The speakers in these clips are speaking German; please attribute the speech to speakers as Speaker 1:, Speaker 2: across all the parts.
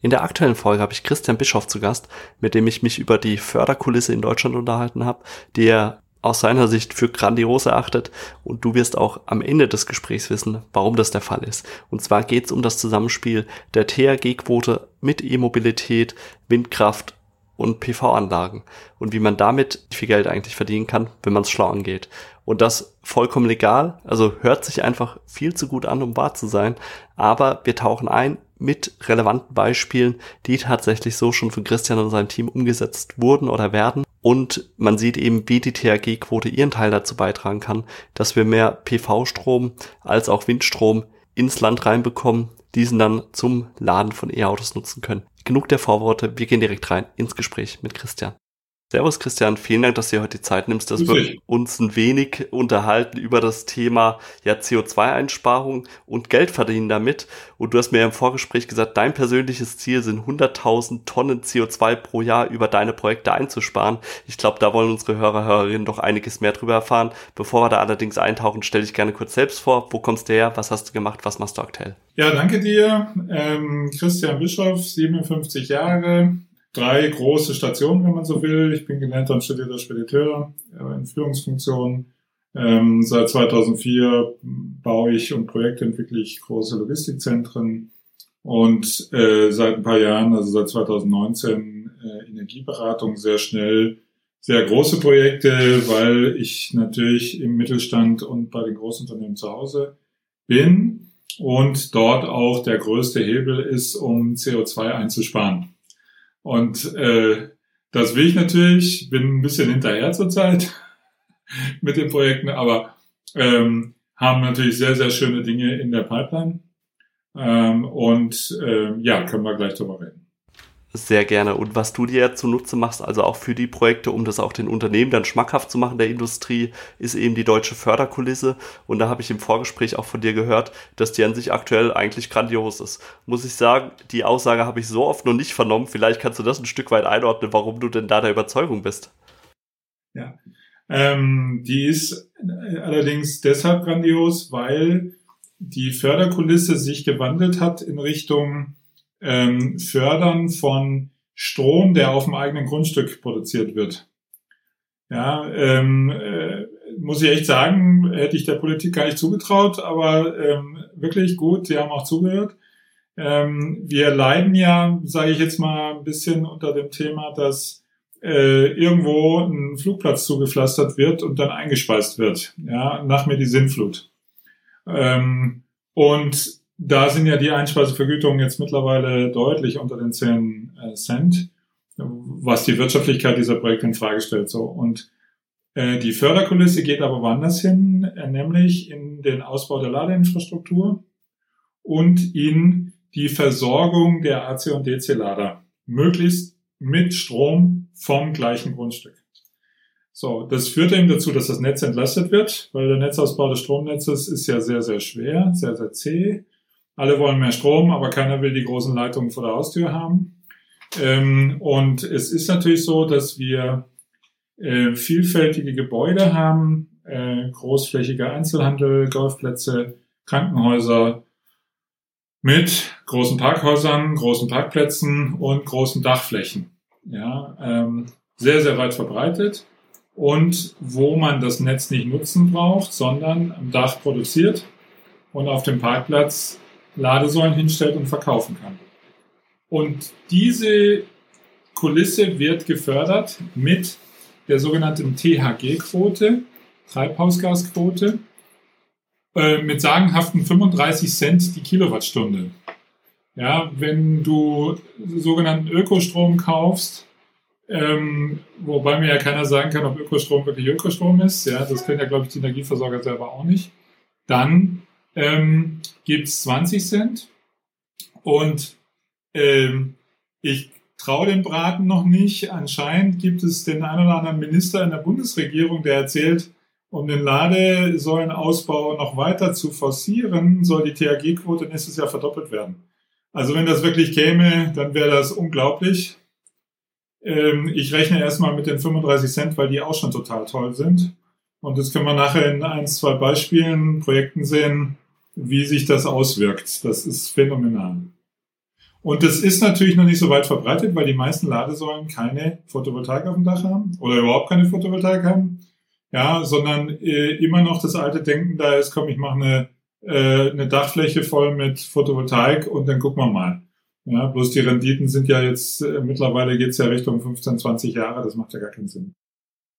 Speaker 1: In der aktuellen Folge habe ich Christian Bischoff zu Gast, mit dem ich mich über die Förderkulisse in Deutschland unterhalten habe, die er aus seiner Sicht für grandios erachtet und du wirst auch am Ende des Gesprächs wissen, warum das der Fall ist. Und zwar geht es um das Zusammenspiel der THG-Quote mit E-Mobilität, Windkraft und PV-Anlagen und wie man damit viel Geld eigentlich verdienen kann, wenn man es schlau angeht. Und das vollkommen legal, also hört sich einfach viel zu gut an, um wahr zu sein, aber wir tauchen ein mit relevanten Beispielen, die tatsächlich so schon von Christian und seinem Team umgesetzt wurden oder werden. Und man sieht eben, wie die THG-Quote ihren Teil dazu beitragen kann, dass wir mehr PV-Strom als auch Windstrom ins Land reinbekommen, diesen dann zum Laden von E-Autos nutzen können. Genug der Vorworte, wir gehen direkt rein ins Gespräch mit Christian. Servus Christian, vielen Dank, dass du dir heute die Zeit nimmst, dass wir uns ein wenig unterhalten über das Thema ja, CO2-Einsparung und Geld verdienen damit. Und du hast mir im Vorgespräch gesagt, dein persönliches Ziel sind 100.000 Tonnen CO2 pro Jahr über deine Projekte einzusparen. Ich glaube, da wollen unsere Hörer, Hörerinnen doch einiges mehr drüber erfahren. Bevor wir da allerdings eintauchen, stell dich gerne kurz selbst vor. Wo kommst du her? Was hast du gemacht? Was machst du aktuell?
Speaker 2: Ja, danke dir. Ähm, Christian Bischoff, 57 Jahre, drei große Stationen, wenn man so will. Ich bin gelernter und studierter Spediteur äh, in Führungsfunktionen. Ähm, seit 2004 baue ich und projektentwickle ich große Logistikzentren und äh, seit ein paar Jahren, also seit 2019, äh, Energieberatung sehr schnell sehr große Projekte, weil ich natürlich im Mittelstand und bei den Großunternehmen zu Hause bin und dort auch der größte Hebel ist, um CO2 einzusparen. Und äh, das will ich natürlich, bin ein bisschen hinterher zurzeit mit den Projekten, aber ähm, haben natürlich sehr, sehr schöne Dinge in der Pipeline. Ähm, und äh, ja, können wir gleich drüber reden.
Speaker 1: Sehr gerne. Und was du dir zunutze machst, also auch für die Projekte, um das auch den Unternehmen dann schmackhaft zu machen, der Industrie, ist eben die deutsche Förderkulisse. Und da habe ich im Vorgespräch auch von dir gehört, dass die an sich aktuell eigentlich grandios ist. Muss ich sagen, die Aussage habe ich so oft noch nicht vernommen. Vielleicht kannst du das ein Stück weit einordnen, warum du denn da der Überzeugung bist.
Speaker 2: Ja, ähm, die ist allerdings deshalb grandios, weil die Förderkulisse sich gewandelt hat in Richtung ähm, Fördern von Strom, der auf dem eigenen Grundstück produziert wird. Ja, ähm, äh, muss ich echt sagen, hätte ich der Politik gar nicht zugetraut, aber ähm, wirklich gut, sie haben auch zugehört. Ähm, wir leiden ja, sage ich jetzt mal, ein bisschen unter dem Thema, dass äh, irgendwo ein Flugplatz zugepflastert wird und dann eingespeist wird. Ja, nach mir die Sinnflut. Ähm, und da sind ja die Einspeisevergütungen jetzt mittlerweile deutlich unter den 10 äh, Cent, was die Wirtschaftlichkeit dieser Projekte in Frage stellt. So. Und äh, die Förderkulisse geht aber woanders hin, äh, nämlich in den Ausbau der Ladeinfrastruktur und in die Versorgung der AC- und DC-Lader, möglichst mit Strom vom gleichen Grundstück. So, das führt eben dazu, dass das Netz entlastet wird, weil der Netzausbau des Stromnetzes ist ja sehr, sehr schwer, sehr, sehr zäh. Alle wollen mehr Strom, aber keiner will die großen Leitungen vor der Haustür haben. Ähm, und es ist natürlich so, dass wir äh, vielfältige Gebäude haben, äh, großflächiger Einzelhandel, Golfplätze, Krankenhäuser mit großen Parkhäusern, großen Parkplätzen und großen Dachflächen. Ja, ähm, sehr, sehr weit verbreitet und wo man das Netz nicht nutzen braucht, sondern am Dach produziert und auf dem Parkplatz Ladesäulen hinstellt und verkaufen kann. Und diese Kulisse wird gefördert mit der sogenannten THG-Quote, Treibhausgasquote, äh, mit sagenhaften 35 Cent die Kilowattstunde. Ja, wenn du sogenannten Ökostrom kaufst, ähm, wobei mir ja keiner sagen kann, ob Ökostrom wirklich Ökostrom ist, ja, das können ja, glaube ich, die Energieversorger selber auch nicht, dann ähm, gibt es 20 Cent. Und ähm, ich traue dem Braten noch nicht. Anscheinend gibt es den einen oder anderen Minister in der Bundesregierung, der erzählt, um den Ladesäulenausbau noch weiter zu forcieren, soll die THG-Quote nächstes Jahr verdoppelt werden. Also wenn das wirklich käme, dann wäre das unglaublich. Ähm, ich rechne erstmal mit den 35 Cent, weil die auch schon total toll sind. Und das können wir nachher in ein, zwei Beispielen, Projekten sehen, wie sich das auswirkt. Das ist phänomenal. Und das ist natürlich noch nicht so weit verbreitet, weil die meisten Ladesäulen keine Photovoltaik auf dem Dach haben oder überhaupt keine Photovoltaik haben. Ja, sondern äh, immer noch das alte Denken da ist, komm, ich mache eine, äh, eine Dachfläche voll mit Photovoltaik und dann gucken wir mal. Ja, bloß die Renditen sind ja jetzt, äh, mittlerweile geht's ja Richtung 15, 20 Jahre, das macht ja gar keinen Sinn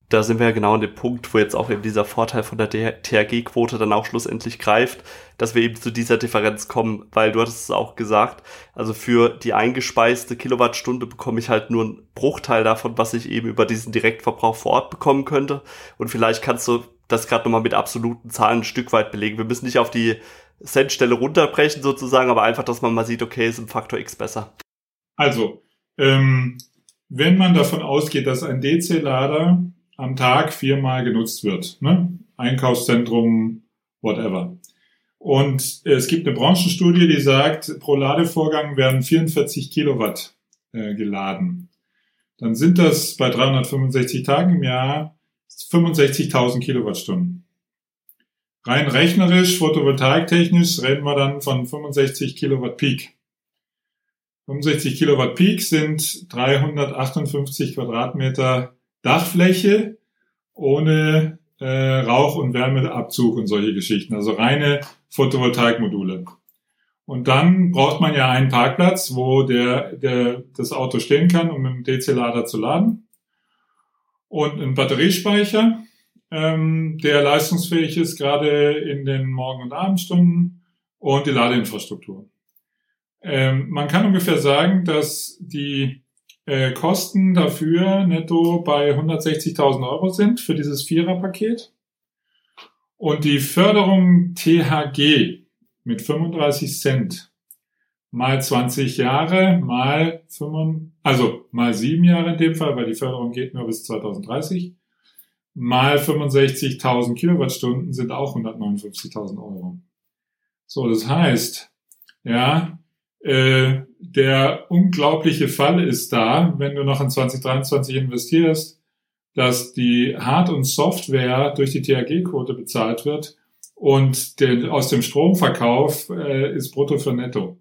Speaker 1: da sind wir ja genau an dem Punkt, wo jetzt auch eben dieser Vorteil von der THG-Quote dann auch schlussendlich greift, dass wir eben zu dieser Differenz kommen, weil du hattest es auch gesagt, also für die eingespeiste Kilowattstunde bekomme ich halt nur einen Bruchteil davon, was ich eben über diesen Direktverbrauch vor Ort bekommen könnte. Und vielleicht kannst du das gerade nochmal mit absoluten Zahlen ein Stück weit belegen. Wir müssen nicht auf die Centstelle runterbrechen sozusagen, aber einfach, dass man mal sieht, okay, ist im Faktor X besser.
Speaker 2: Also, ähm, wenn man davon ausgeht, dass ein DC-Lader am Tag viermal genutzt wird. Ne? Einkaufszentrum, whatever. Und es gibt eine Branchenstudie, die sagt, pro Ladevorgang werden 44 Kilowatt äh, geladen. Dann sind das bei 365 Tagen im Jahr 65.000 Kilowattstunden. Rein rechnerisch, photovoltaiktechnisch reden wir dann von 65 Kilowatt Peak. 65 Kilowatt Peak sind 358 Quadratmeter Dachfläche ohne äh, Rauch- und Wärmeabzug und solche Geschichten, also reine Photovoltaikmodule. Und dann braucht man ja einen Parkplatz, wo der, der, das Auto stehen kann, um mit dem DC-Lader zu laden. Und einen Batteriespeicher, ähm, der leistungsfähig ist, gerade in den Morgen- und Abendstunden. Und die Ladeinfrastruktur. Ähm, man kann ungefähr sagen, dass die äh, Kosten dafür netto bei 160.000 Euro sind für dieses Viererpaket. Und die Förderung THG mit 35 Cent mal 20 Jahre mal 5, also mal 7 Jahre in dem Fall, weil die Förderung geht nur bis 2030, mal 65.000 Kilowattstunden sind auch 159.000 Euro. So, das heißt, ja, äh, der unglaubliche Fall ist da, wenn du noch in 2023 investierst, dass die Hard- und Software durch die THG-Quote bezahlt wird und den, aus dem Stromverkauf äh, ist brutto für netto.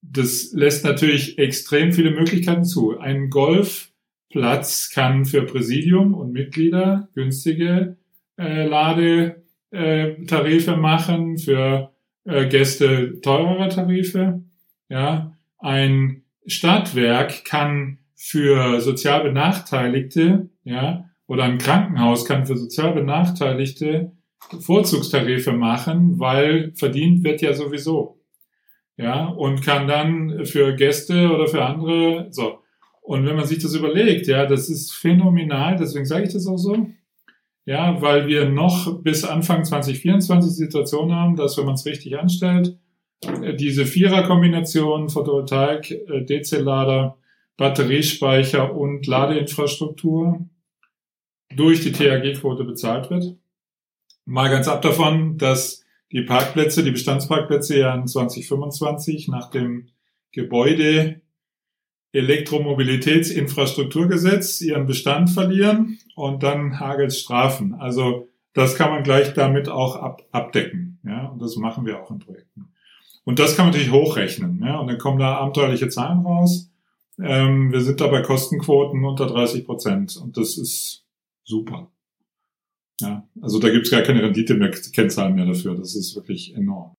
Speaker 2: Das lässt natürlich extrem viele Möglichkeiten zu. Ein Golfplatz kann für Präsidium und Mitglieder günstige äh, Ladetarife machen, für äh, Gäste teurere Tarife. Ja, ein Stadtwerk kann für sozial Benachteiligte, ja, oder ein Krankenhaus kann für sozial Benachteiligte Vorzugstarife machen, weil verdient wird ja sowieso. Ja, und kann dann für Gäste oder für andere, so. Und wenn man sich das überlegt, ja, das ist phänomenal, deswegen sage ich das auch so. Ja, weil wir noch bis Anfang 2024 die Situation haben, dass wenn man es richtig anstellt, diese Vierer-Kombination Photovoltaik, äh, DC-Lader, Batteriespeicher und Ladeinfrastruktur durch die THG-Quote bezahlt wird. Mal ganz ab davon, dass die Parkplätze, die Bestandsparkplätze ja in 2025 nach dem Gebäude Elektromobilitätsinfrastrukturgesetz ihren Bestand verlieren und dann hagelt Strafen. Also das kann man gleich damit auch ab, abdecken. Ja, und das machen wir auch in Projekten. Und das kann man natürlich hochrechnen. Ja? Und dann kommen da abenteuerliche Zahlen raus. Ähm, wir sind da bei Kostenquoten unter 30 Prozent. Und das ist super. Ja, also da gibt es gar keine Rendite mehr, Kennzahlen mehr dafür. Das ist wirklich enorm.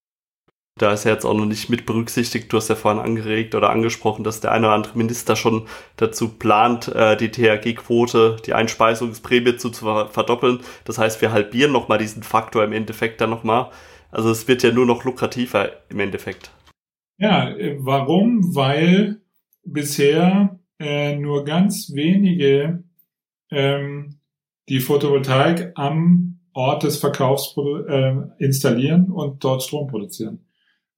Speaker 1: Da ist ja jetzt auch noch nicht mit berücksichtigt, du hast ja vorhin angeregt oder angesprochen, dass der eine oder andere Minister schon dazu plant, äh, die THG-Quote, die Einspeisungsprämie zu verdoppeln. Das heißt, wir halbieren nochmal diesen Faktor im Endeffekt dann nochmal. Also es wird ja nur noch lukrativer im Endeffekt.
Speaker 2: Ja, äh, warum? Weil bisher äh, nur ganz wenige ähm, die Photovoltaik am Ort des Verkaufs äh, installieren und dort Strom produzieren.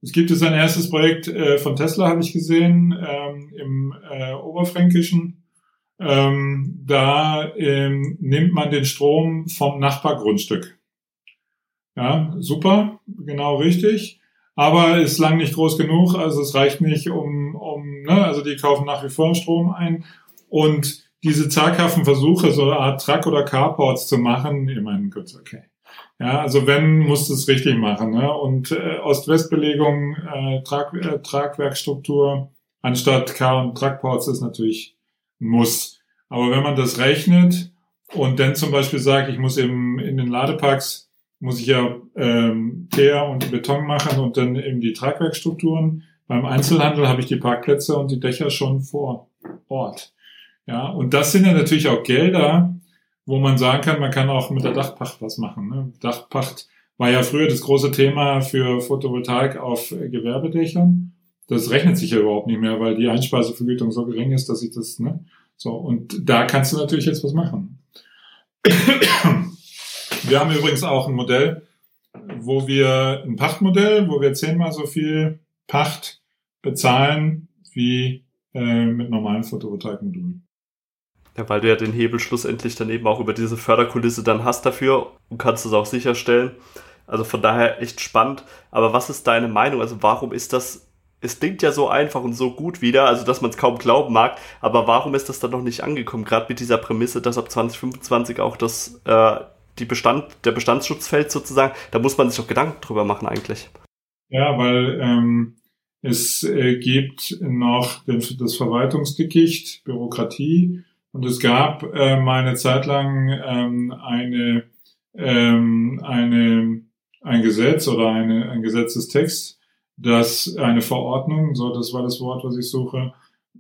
Speaker 2: Es gibt jetzt ein erstes Projekt äh, von Tesla, habe ich gesehen, ähm, im äh, Oberfränkischen. Ähm, da ähm, nimmt man den Strom vom Nachbargrundstück. Ja, super, genau richtig. Aber ist lang nicht groß genug, also es reicht nicht, um, um ne, also die kaufen nach wie vor Strom ein. Und diese zaghaften Versuche, so eine Art Truck- oder Carports zu machen, ich meine, gut, okay. Ja, also wenn, musst du es richtig machen. Ne? Und äh, Ost-West-Belegung, äh, Trag, äh, Tragwerkstruktur anstatt Car- und Truckports ist natürlich ein Muss. Aber wenn man das rechnet und dann zum Beispiel sagt, ich muss eben in den Ladeparks muss ich ja ähm, Teer und Beton machen und dann eben die Tragwerkstrukturen. Beim Einzelhandel habe ich die Parkplätze und die Dächer schon vor Ort. Ja, und das sind ja natürlich auch Gelder, wo man sagen kann, man kann auch mit der Dachpacht was machen. Ne? Dachpacht war ja früher das große Thema für Photovoltaik auf Gewerbedächern. Das rechnet sich ja überhaupt nicht mehr, weil die Einspeisevergütung so gering ist, dass ich das, ne? So, und da kannst du natürlich jetzt was machen. Wir haben übrigens auch ein Modell, wo wir ein Pachtmodell, wo wir zehnmal so viel Pacht bezahlen wie äh, mit normalen Photovoltaikmodulen.
Speaker 1: Ja, weil du ja den Hebel schlussendlich dann eben auch über diese Förderkulisse dann hast dafür und kannst es auch sicherstellen. Also von daher echt spannend. Aber was ist deine Meinung? Also warum ist das, es klingt ja so einfach und so gut wieder, also dass man es kaum glauben mag, aber warum ist das dann noch nicht angekommen? Gerade mit dieser Prämisse, dass ab 2025 auch das, äh, die Bestand, der Bestandsschutz fällt sozusagen, da muss man sich doch Gedanken drüber machen eigentlich.
Speaker 2: Ja, weil ähm, es äh, gibt noch den, das Verwaltungsdickicht, Bürokratie und es gab äh, mal eine Zeit lang ähm, eine, ähm, eine, ein Gesetz oder eine, ein Gesetzestext, dass eine Verordnung, so das war das Wort, was ich suche,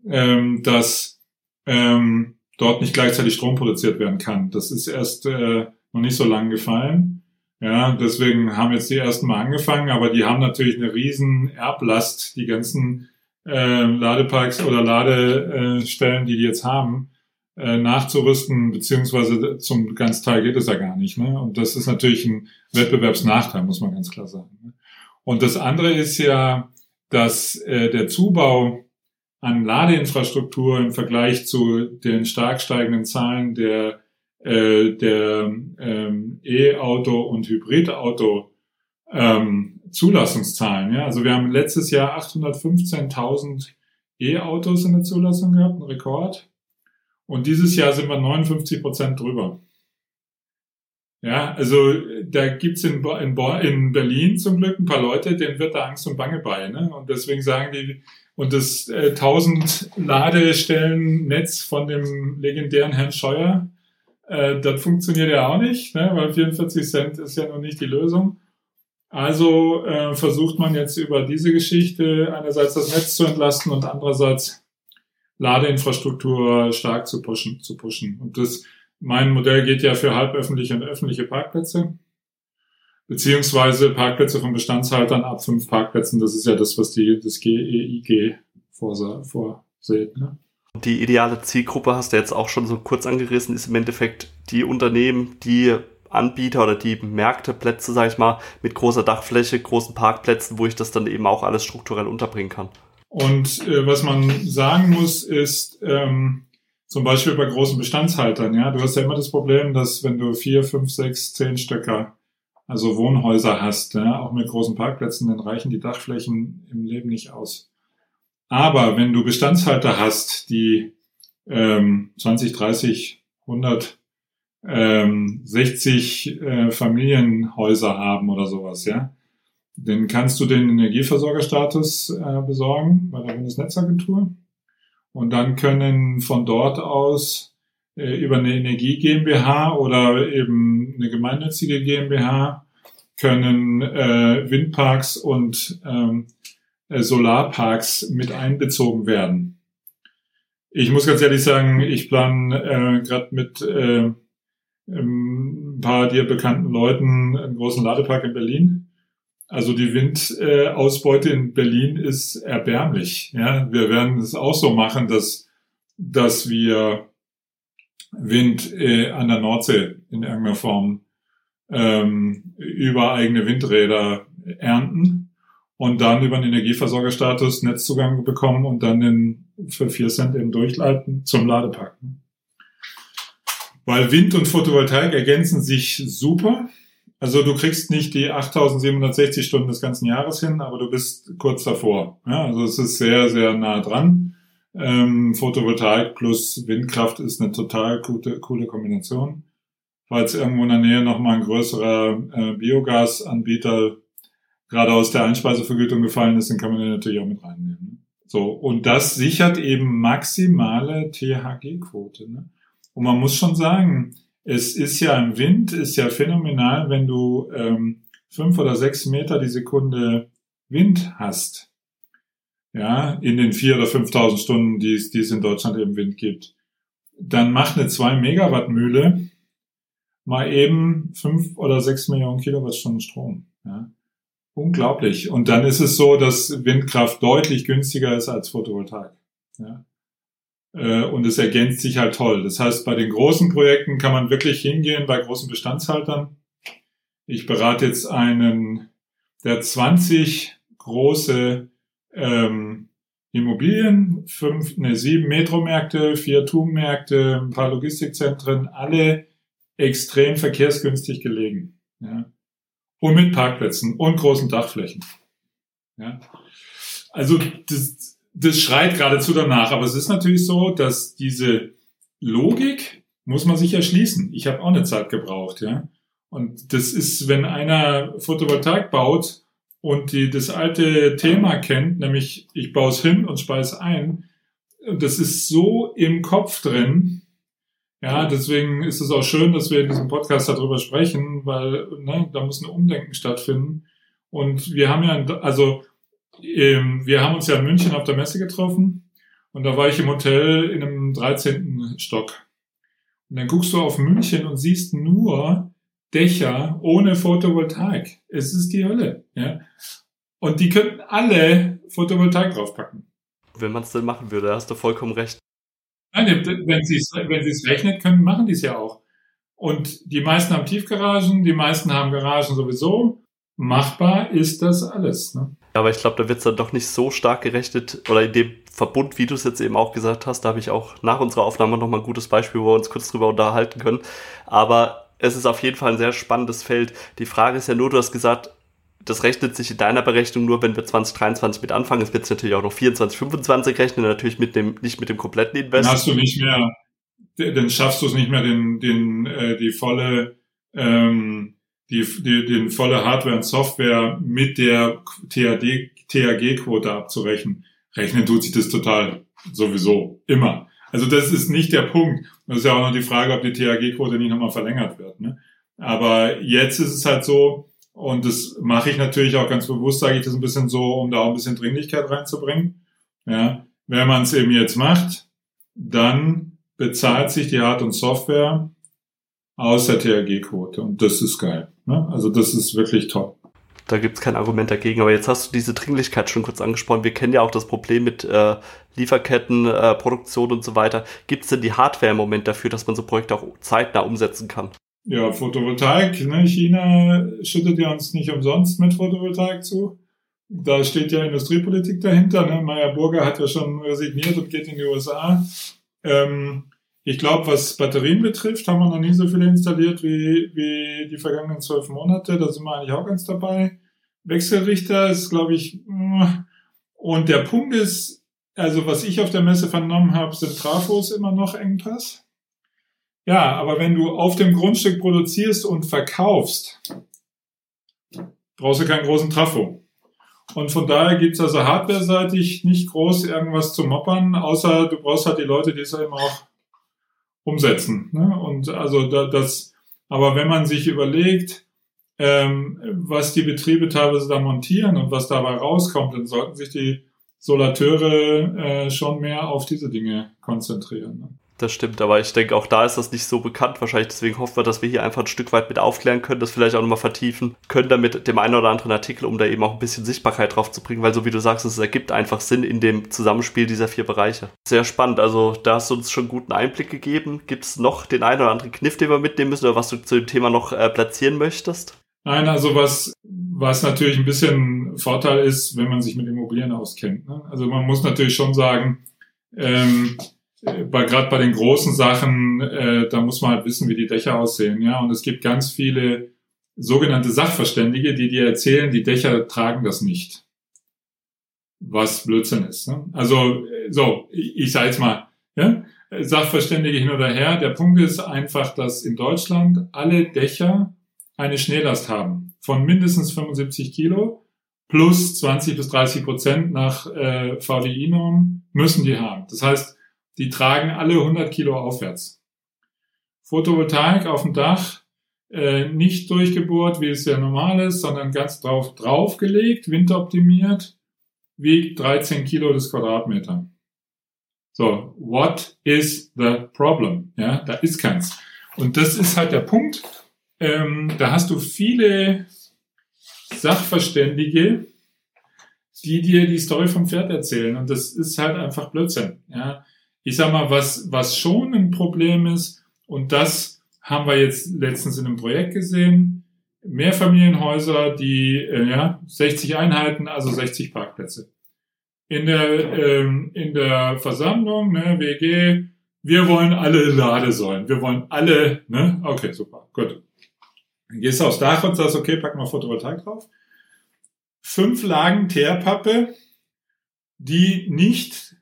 Speaker 2: ähm, dass ähm, dort nicht gleichzeitig Strom produziert werden kann. Das ist erst äh, noch nicht so lang gefallen. Ja, deswegen haben jetzt die ersten mal angefangen, aber die haben natürlich eine riesen Erblast, die ganzen äh, Ladeparks oder Ladestellen, die die jetzt haben, äh, nachzurüsten, beziehungsweise zum ganz Teil geht es ja gar nicht. Ne? Und das ist natürlich ein Wettbewerbsnachteil, muss man ganz klar sagen. Ne? Und das andere ist ja, dass äh, der Zubau an Ladeinfrastruktur im Vergleich zu den stark steigenden Zahlen der äh, der ähm, E-Auto und Hybridauto ähm, Zulassungszahlen. Ja? Also wir haben letztes Jahr 815.000 E-Autos in der Zulassung gehabt, ein Rekord. Und dieses Jahr sind wir 59 Prozent drüber. Ja, also da gibt's in, in, in Berlin zum Glück ein paar Leute, denen wird da Angst und Bange bei. Ne? Und deswegen sagen die, und das äh, 1000 Ladestellen-Netz von dem legendären Herrn Scheuer, äh, das funktioniert ja auch nicht, ne? weil 44 Cent ist ja noch nicht die Lösung. Also äh, versucht man jetzt über diese Geschichte einerseits das Netz zu entlasten und andererseits Ladeinfrastruktur stark zu pushen. Zu pushen. Und das, mein Modell geht ja für halböffentliche und öffentliche Parkplätze, beziehungsweise Parkplätze von Bestandshaltern ab fünf Parkplätzen. Das ist ja das, was die, das GEIG e vorsieht. Ne?
Speaker 1: Die ideale Zielgruppe hast du jetzt auch schon so kurz angerissen, ist im Endeffekt die Unternehmen, die Anbieter oder die Märkte, Plätze, sag ich mal, mit großer Dachfläche, großen Parkplätzen, wo ich das dann eben auch alles strukturell unterbringen kann.
Speaker 2: Und äh, was man sagen muss, ist ähm, zum Beispiel bei großen Bestandshaltern, ja, du hast ja immer das Problem, dass wenn du vier, fünf, sechs, zehn Stöcker, also Wohnhäuser hast, ja, auch mit großen Parkplätzen, dann reichen die Dachflächen im Leben nicht aus. Aber wenn du Bestandshalter hast, die ähm, 20, 30, 100, ähm, 60 äh, Familienhäuser haben oder sowas, ja, dann kannst du den Energieversorgerstatus äh, besorgen bei der Bundesnetzagentur. Und dann können von dort aus äh, über eine Energie GmbH oder eben eine gemeinnützige GmbH können äh, Windparks und ähm, äh, Solarparks mit einbezogen werden. Ich muss ganz ehrlich sagen, ich plane äh, gerade mit äh, ein paar dir bekannten Leuten einen großen Ladepark in Berlin. Also die Windausbeute äh, in Berlin ist erbärmlich. Ja, wir werden es auch so machen, dass dass wir Wind äh, an der Nordsee in irgendeiner Form ähm, über eigene Windräder ernten und dann über den Energieversorgerstatus Netzzugang bekommen und dann den für vier Cent eben durchleiten zum Ladepark. Weil Wind und Photovoltaik ergänzen sich super. Also du kriegst nicht die 8760 Stunden des ganzen Jahres hin, aber du bist kurz davor. Ja, also es ist sehr, sehr nah dran. Ähm, Photovoltaik plus Windkraft ist eine total gute, coole Kombination. Falls irgendwo in der Nähe nochmal ein größerer äh, Biogasanbieter gerade aus der Einspeisevergütung gefallen ist, dann kann man den natürlich auch mit reinnehmen. So, und das sichert eben maximale THG-Quote. Ne? Und man muss schon sagen, es ist ja im Wind, ist ja phänomenal, wenn du ähm, fünf oder sechs Meter die Sekunde Wind hast. Ja, in den vier oder 5.000 Stunden, die es, die es in Deutschland im Wind gibt. Dann macht eine 2 Megawatt Mühle mal eben fünf oder sechs Millionen Kilowattstunden Strom. Ja. Unglaublich. Und dann ist es so, dass Windkraft deutlich günstiger ist als Photovoltaik. Ja. Äh, und es ergänzt sich halt toll. Das heißt, bei den großen Projekten kann man wirklich hingehen, bei großen Bestandshaltern. Ich berate jetzt einen, der 20 große ähm, Immobilien, fünf, ne, sieben Metromärkte, vier Turmmärkte, ein paar Logistikzentren, alle extrem verkehrsgünstig gelegen. Ja und mit Parkplätzen und großen Dachflächen. Ja. Also das, das schreit geradezu danach, aber es ist natürlich so, dass diese Logik muss man sich erschließen. Ich habe auch eine Zeit gebraucht, ja. Und das ist, wenn einer Photovoltaik baut und die das alte Thema kennt, nämlich ich baue es hin und speise ein, das ist so im Kopf drin, ja, deswegen ist es auch schön, dass wir in diesem Podcast darüber sprechen, weil ne, da muss ein Umdenken stattfinden. Und wir haben ja, also ähm, wir haben uns ja in München auf der Messe getroffen und da war ich im Hotel in einem 13. Stock. Und dann guckst du auf München und siehst nur Dächer ohne Photovoltaik. Es ist die Hölle. Ja? Und die könnten alle Photovoltaik draufpacken.
Speaker 1: Wenn man es denn machen würde, hast du vollkommen recht.
Speaker 2: Nein, wenn sie wenn es rechnet können, machen die es ja auch. Und die meisten haben Tiefgaragen, die meisten haben Garagen sowieso. Machbar ist das alles. Ne?
Speaker 1: Aber ich glaube, da wird es dann doch nicht so stark gerechnet oder in dem Verbund, wie du es jetzt eben auch gesagt hast, da habe ich auch nach unserer Aufnahme nochmal ein gutes Beispiel, wo wir uns kurz drüber unterhalten können. Aber es ist auf jeden Fall ein sehr spannendes Feld. Die Frage ist ja nur, du hast gesagt, das rechnet sich in deiner Berechnung nur, wenn wir 2023 mit anfangen. Es wird natürlich auch noch 24, 25 rechnen, natürlich mit dem, nicht mit dem kompletten Invest.
Speaker 2: Dann hast du nicht mehr, dann schaffst du es nicht mehr, den, den, äh, die volle, ähm, die, die, den volle Hardware und Software mit der THD, THG-Quote abzurechnen. Rechnen tut sich das total sowieso immer. Also das ist nicht der Punkt. Das ist ja auch noch die Frage, ob die THG-Quote nicht nochmal verlängert wird. Ne? Aber jetzt ist es halt so, und das mache ich natürlich auch ganz bewusst, sage ich das ein bisschen so, um da auch ein bisschen Dringlichkeit reinzubringen. Ja, wenn man es eben jetzt macht, dann bezahlt sich die Hard- und Software aus der THG-Quote. Und das ist geil. Ne? Also das ist wirklich toll.
Speaker 1: Da gibt's kein Argument dagegen. Aber jetzt hast du diese Dringlichkeit schon kurz angesprochen. Wir kennen ja auch das Problem mit äh, Lieferketten, äh, Produktion und so weiter. Gibt's denn die Hardware im Moment dafür, dass man so Projekte auch zeitnah umsetzen kann?
Speaker 2: Ja, Photovoltaik. Ne? China schüttet ja uns nicht umsonst mit Photovoltaik zu. Da steht ja Industriepolitik dahinter. Ne? Meyer Burger hat ja schon resigniert und geht in die USA. Ähm, ich glaube, was Batterien betrifft, haben wir noch nie so viele installiert wie, wie die vergangenen zwölf Monate. Da sind wir eigentlich auch ganz dabei. Wechselrichter ist, glaube ich, mm. und der Punkt ist, also was ich auf der Messe vernommen habe, sind Trafos immer noch Engpass. Ja, aber wenn du auf dem Grundstück produzierst und verkaufst, brauchst du keinen großen Trafo. Und von daher gibt's also hardware-seitig nicht groß irgendwas zu moppern, außer du brauchst halt die Leute, die es eben auch umsetzen. Ne? Und also das, aber wenn man sich überlegt, ähm, was die Betriebe teilweise da montieren und was dabei rauskommt, dann sollten sich die Solateure äh, schon mehr auf diese Dinge konzentrieren. Ne?
Speaker 1: Das stimmt, aber ich denke, auch da ist das nicht so bekannt. Wahrscheinlich deswegen hoffen wir, dass wir hier einfach ein Stück weit mit aufklären können, das vielleicht auch nochmal vertiefen können, damit dem einen oder anderen Artikel, um da eben auch ein bisschen Sichtbarkeit drauf zu bringen, weil so wie du sagst, es ergibt einfach Sinn in dem Zusammenspiel dieser vier Bereiche. Sehr spannend. Also da hast du uns schon guten Einblick gegeben. Gibt es noch den einen oder anderen Kniff, den wir mitnehmen müssen oder was du zu dem Thema noch äh, platzieren möchtest?
Speaker 2: Nein, also was, was natürlich ein bisschen Vorteil ist, wenn man sich mit Immobilien auskennt. Ne? Also man muss natürlich schon sagen, ähm, bei gerade bei den großen Sachen, äh, da muss man halt wissen, wie die Dächer aussehen, ja. Und es gibt ganz viele sogenannte Sachverständige, die dir erzählen, die Dächer tragen das nicht. Was Blödsinn ist. Ne? Also so, ich, ich sage jetzt mal, ja, Sachverständige hin oder her. Der Punkt ist einfach, dass in Deutschland alle Dächer eine Schnelllast haben von mindestens 75 Kilo plus 20 bis 30 Prozent nach äh, VDI-Norm müssen die haben. Das heißt, die tragen alle 100 Kilo aufwärts. Photovoltaik auf dem Dach, äh, nicht durchgebohrt, wie es ja normal ist, sondern ganz drauf draufgelegt, windoptimiert, wiegt 13 Kilo des Quadratmeter. So, what is the problem? Ja, da ist keins. Und das ist halt der Punkt. Ähm, da hast du viele Sachverständige, die dir die Story vom Pferd erzählen. Und das ist halt einfach Blödsinn. Ja, ich sag mal, was, was schon ein Problem ist, und das haben wir jetzt letztens in einem Projekt gesehen, Mehrfamilienhäuser, die, äh, ja, 60 Einheiten, also 60 Parkplätze. In der, ähm, in der Versammlung, ne, WG, wir wollen alle Ladesäulen, wir wollen alle, ne, okay, super, gut. Dann gehst du aufs Dach und sagst, okay, pack mal Photovoltaik drauf. Fünf Lagen Teerpappe, die nicht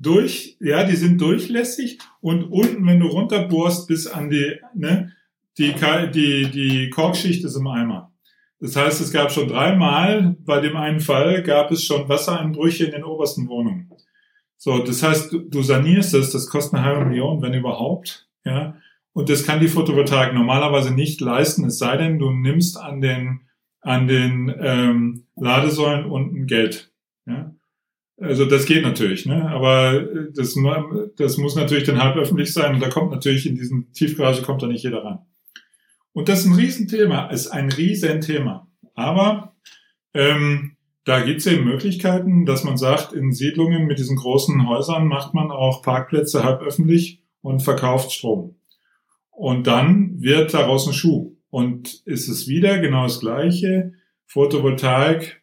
Speaker 2: durch, ja, die sind durchlässig und unten, wenn du runterbohrst bis an die, ne, die, die, die Korkschicht ist im Eimer. Das heißt, es gab schon dreimal, bei dem einen Fall gab es schon Wassereinbrüche in den obersten Wohnungen. So, das heißt, du, sanierst es, das kostet eine halbe Million, wenn überhaupt, ja. Und das kann die Photovoltaik normalerweise nicht leisten, es sei denn, du nimmst an den, an den ähm, Ladesäulen unten Geld. Ja? Also das geht natürlich, ne? aber das, das muss natürlich dann halb öffentlich sein und da kommt natürlich in diesen Tiefgarage kommt da nicht jeder rein. Und das ist ein Riesenthema, ist ein Riesenthema. Aber ähm, da gibt es eben Möglichkeiten, dass man sagt, in Siedlungen mit diesen großen Häusern macht man auch Parkplätze halb öffentlich und verkauft Strom. Und dann wird daraus ein Schuh. Und ist es wieder genau das Gleiche. Photovoltaik,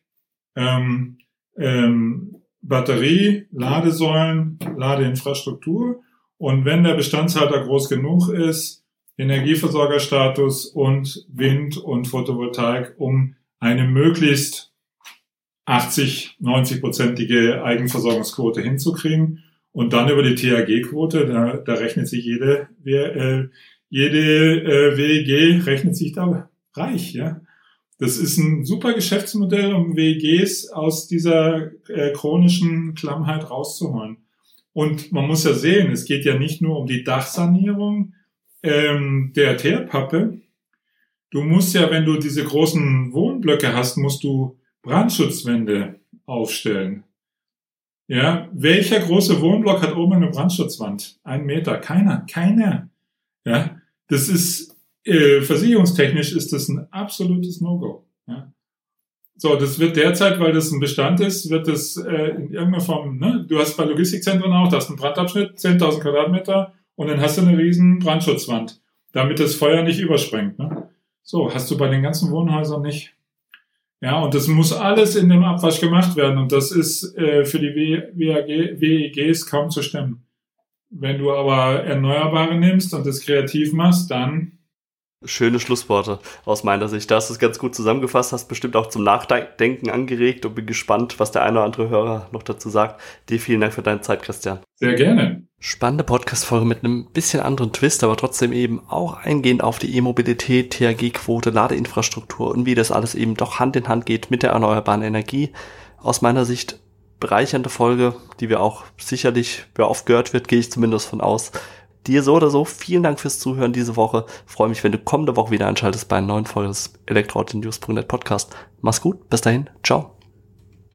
Speaker 2: ähm, ähm, Batterie, Ladesäulen, Ladeinfrastruktur. Und wenn der Bestandshalter groß genug ist, Energieversorgerstatus und Wind und Photovoltaik, um eine möglichst 80, 90-prozentige Eigenversorgungsquote hinzukriegen. Und dann über die THG-Quote, da, da rechnet sich jede, äh, jede äh, WEG rechnet sich da reich, ja. Das ist ein super Geschäftsmodell, um WEGs aus dieser äh, chronischen Klammheit rauszuholen. Und man muss ja sehen, es geht ja nicht nur um die Dachsanierung ähm, der Teerpappe. Du musst ja, wenn du diese großen Wohnblöcke hast, musst du Brandschutzwände aufstellen. Ja, welcher große Wohnblock hat oben eine Brandschutzwand? Ein Meter. Keiner. Keiner. Ja, das ist äh, versicherungstechnisch ist das ein absolutes No-Go. Ja. So, das wird derzeit, weil das ein Bestand ist, wird das äh, in irgendeiner Form, ne? du hast bei Logistikzentren auch, da hast einen Brandabschnitt, 10.000 Quadratmeter und dann hast du eine riesen Brandschutzwand, damit das Feuer nicht übersprengt. Ne? So, hast du bei den ganzen Wohnhäusern nicht. Ja, und das muss alles in dem Abwasch gemacht werden und das ist äh, für die WAG, WEGs kaum zu stemmen. Wenn du aber Erneuerbare nimmst und das kreativ machst, dann
Speaker 1: Schöne Schlussworte aus meiner Sicht. Da hast du es ganz gut zusammengefasst, hast bestimmt auch zum Nachdenken angeregt und bin gespannt, was der eine oder andere Hörer noch dazu sagt. Dir vielen Dank für deine Zeit, Christian.
Speaker 2: Sehr gerne.
Speaker 1: Spannende Podcast-Folge mit einem bisschen anderen Twist, aber trotzdem eben auch eingehend auf die E-Mobilität, THG-Quote, Ladeinfrastruktur und wie das alles eben doch Hand in Hand geht mit der erneuerbaren Energie. Aus meiner Sicht bereichernde Folge, die wir auch sicherlich, wer oft gehört wird, gehe ich zumindest von aus, dir so oder so vielen Dank fürs Zuhören diese Woche. freue mich, wenn du kommende Woche wieder einschaltest bei einer neuen Folge des Elektroauto-News.net Podcast. Mach's gut, bis dahin, ciao.